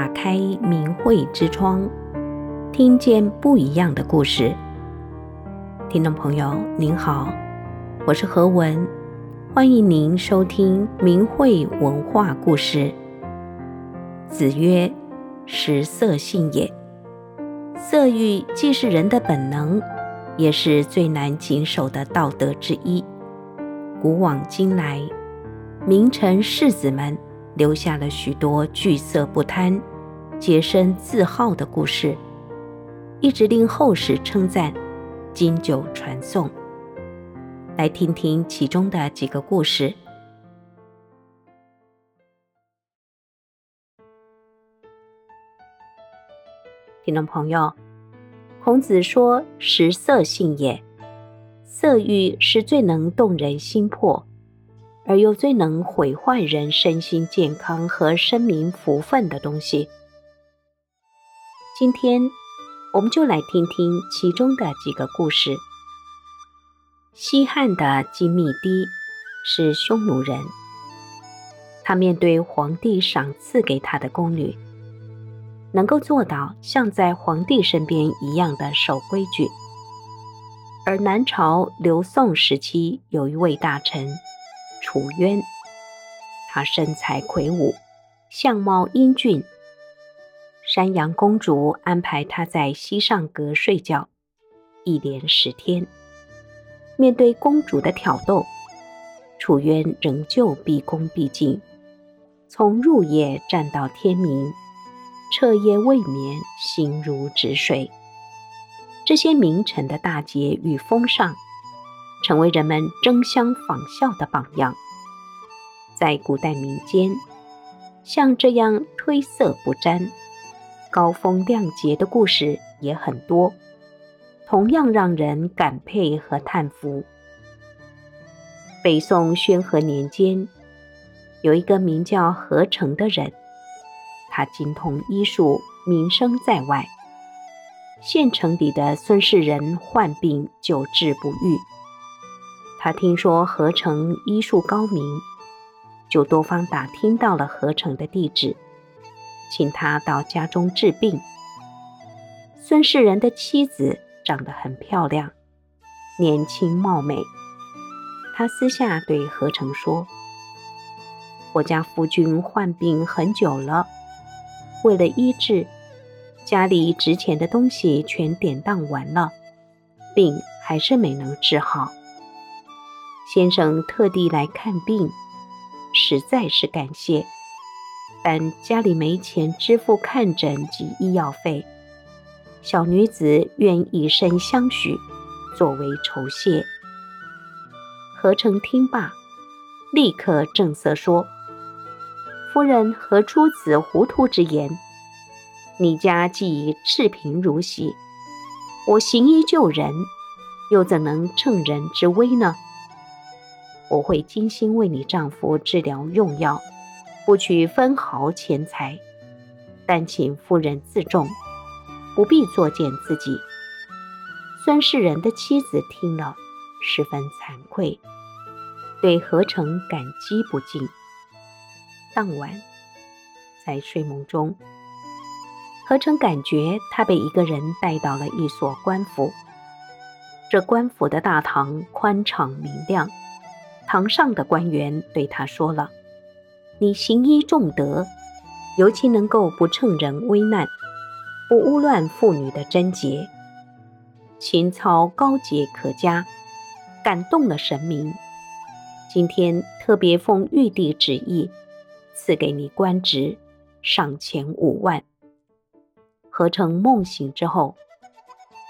打开明慧之窗，听见不一样的故事。听众朋友您好，我是何文，欢迎您收听明慧文化故事。子曰：“食色，性也。色欲既是人的本能，也是最难谨守的道德之一。古往今来，名臣士子们。”留下了许多惧色不贪、洁身自好的故事，一直令后世称赞、经久传颂。来听听其中的几个故事。听众朋友，孔子说：“食色，性也。色欲是最能动人心魄。”而又最能毁坏人身心健康和生民福分的东西。今天，我们就来听听其中的几个故事。西汉的金密帝是匈奴人，他面对皇帝赏赐给他的宫女，能够做到像在皇帝身边一样的守规矩。而南朝刘宋时期有一位大臣。楚渊，他身材魁梧，相貌英俊。山阳公主安排他在西上阁睡觉，一连十天。面对公主的挑逗，楚渊仍旧毕恭毕敬，从入夜站到天明，彻夜未眠，心如止水。这些名臣的大节与风尚。成为人们争相仿效的榜样。在古代民间，像这样推色不沾、高风亮节的故事也很多，同样让人感佩和叹服。北宋宣和年间，有一个名叫何成的人，他精通医术，名声在外。县城里的孙氏人患病久治不愈。他听说何成医术高明，就多方打听到了何成的地址，请他到家中治病。孙世人的妻子长得很漂亮，年轻貌美。他私下对何成说：“我家夫君患病很久了，为了医治，家里值钱的东西全典当完了，病还是没能治好。”先生特地来看病，实在是感谢，但家里没钱支付看诊及医药费，小女子愿以身相许，作为酬谢。何成听罢，立刻正色说：“夫人何出此糊涂之言？你家既已赤贫如洗，我行医救人，又怎能乘人之危呢？”我会精心为你丈夫治疗用药，不取分毫钱财，但请夫人自重，不必作践自己。孙世人的妻子听了，十分惭愧，对何成感激不尽。当晚，在睡梦中，何成感觉他被一个人带到了一所官府，这官府的大堂宽敞明亮。堂上的官员对他说了：“你行医重德，尤其能够不乘人危难，不污乱妇女的贞洁，情操高洁可嘉，感动了神明。今天特别奉玉帝旨意，赐给你官职，赏钱五万。”何成梦醒之后，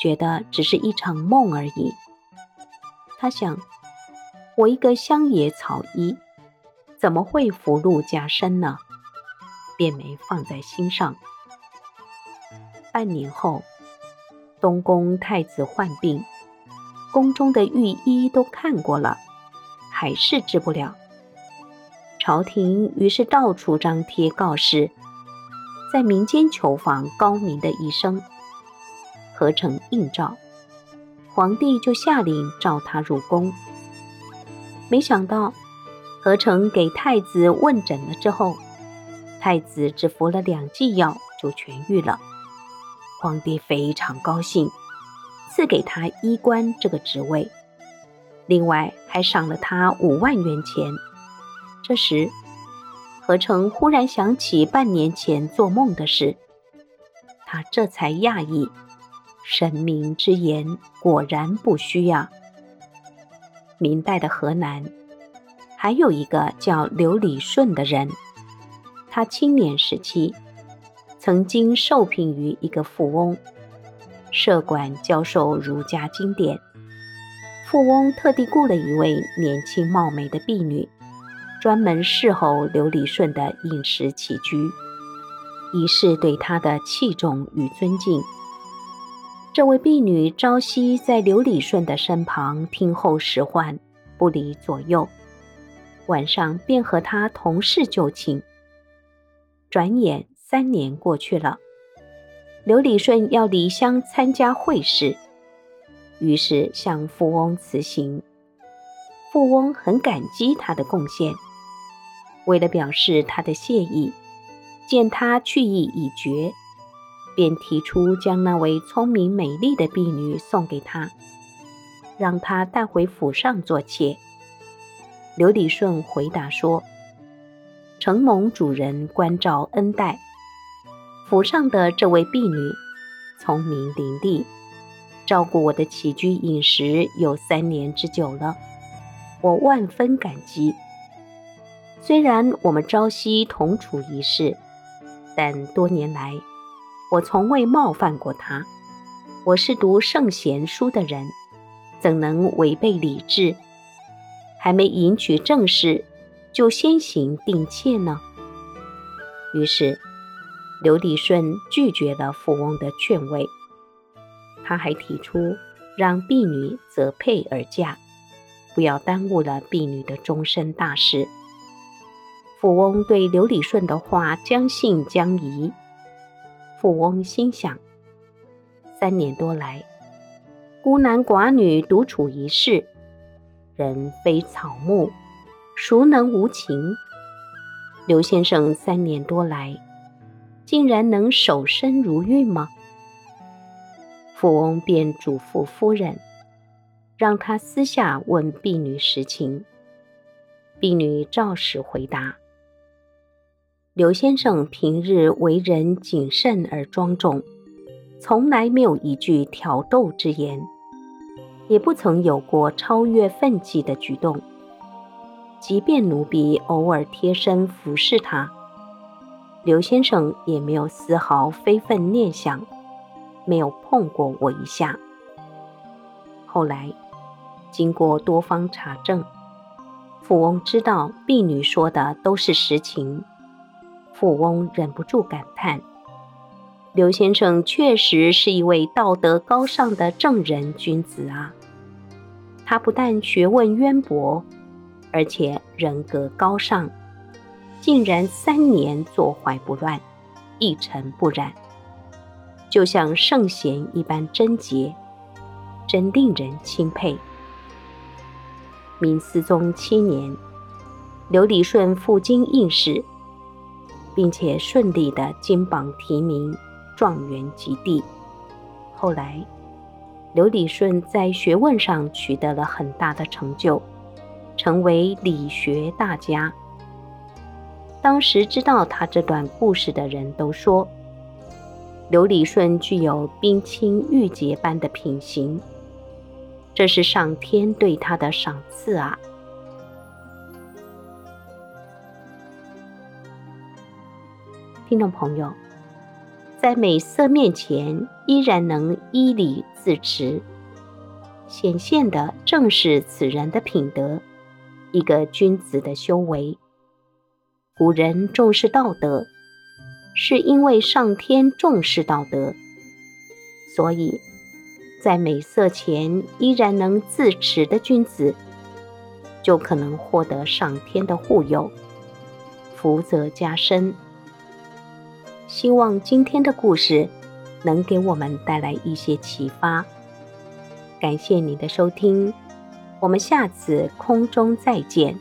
觉得只是一场梦而已。他想。我一个乡野草医，怎么会福禄加身呢？便没放在心上。半年后，东宫太子患病，宫中的御医都看过了，还是治不了。朝廷于是到处张贴告示，在民间求访高明的医生。何成应召，皇帝就下令召他入宫。没想到，何成给太子问诊了之后，太子只服了两剂药就痊愈了。皇帝非常高兴，赐给他医官这个职位，另外还赏了他五万元钱。这时，何成忽然想起半年前做梦的事，他这才讶异：神明之言果然不虚呀！明代的河南还有一个叫刘礼顺的人，他青年时期。曾经受聘于一个富翁，设馆教授儒家经典。富翁特地雇了一位年轻貌美的婢女，专门侍候刘礼顺的饮食起居，以示对他的器重与尊敬。这位婢女朝夕在刘礼顺的身旁听候使唤，不离左右；晚上便和他同室就寝。转眼。三年过去了，刘礼顺要离乡参加会试，于是向富翁辞行。富翁很感激他的贡献，为了表示他的谢意，见他去意已决，便提出将那位聪明美丽的婢女送给他，让他带回府上做妾。刘礼顺回答说：“承蒙主人关照恩待。”府上的这位婢女，聪明伶俐，照顾我的起居饮食有三年之久了，我万分感激。虽然我们朝夕同处一室，但多年来我从未冒犯过她。我是读圣贤书的人，怎能违背礼制？还没迎娶正室，就先行定妾呢？于是。刘礼顺拒绝了富翁的劝慰，他还提出让婢女择配而嫁，不要耽误了婢女的终身大事。富翁对刘礼顺的话将信将疑。富翁心想：三年多来，孤男寡女独处一室，人非草木，孰能无情？刘先生三年多来。竟然能守身如玉吗？富翁便嘱咐夫人，让她私下问婢女实情。婢女照实回答：刘先生平日为人谨慎而庄重，从来没有一句挑逗之言，也不曾有过超越分际的举动。即便奴婢偶尔贴身服侍他。刘先生也没有丝毫非分念想，没有碰过我一下。后来经过多方查证，富翁知道婢女说的都是实情。富翁忍不住感叹：刘先生确实是一位道德高尚的正人君子啊！他不但学问渊博，而且人格高尚。竟然三年坐怀不乱，一尘不染，就像圣贤一般贞洁，真令人钦佩。明思宗七年，刘礼顺赴京应试，并且顺利的金榜题名，状元及第。后来，刘理顺在学问上取得了很大的成就，成为理学大家。当时知道他这段故事的人都说，刘理顺具有冰清玉洁般的品行，这是上天对他的赏赐啊！听众朋友，在美色面前依然能依礼自持，显现的正是此人的品德，一个君子的修为。古人重视道德，是因为上天重视道德，所以在美色前依然能自持的君子，就可能获得上天的护佑，福泽加深。希望今天的故事能给我们带来一些启发。感谢你的收听，我们下次空中再见。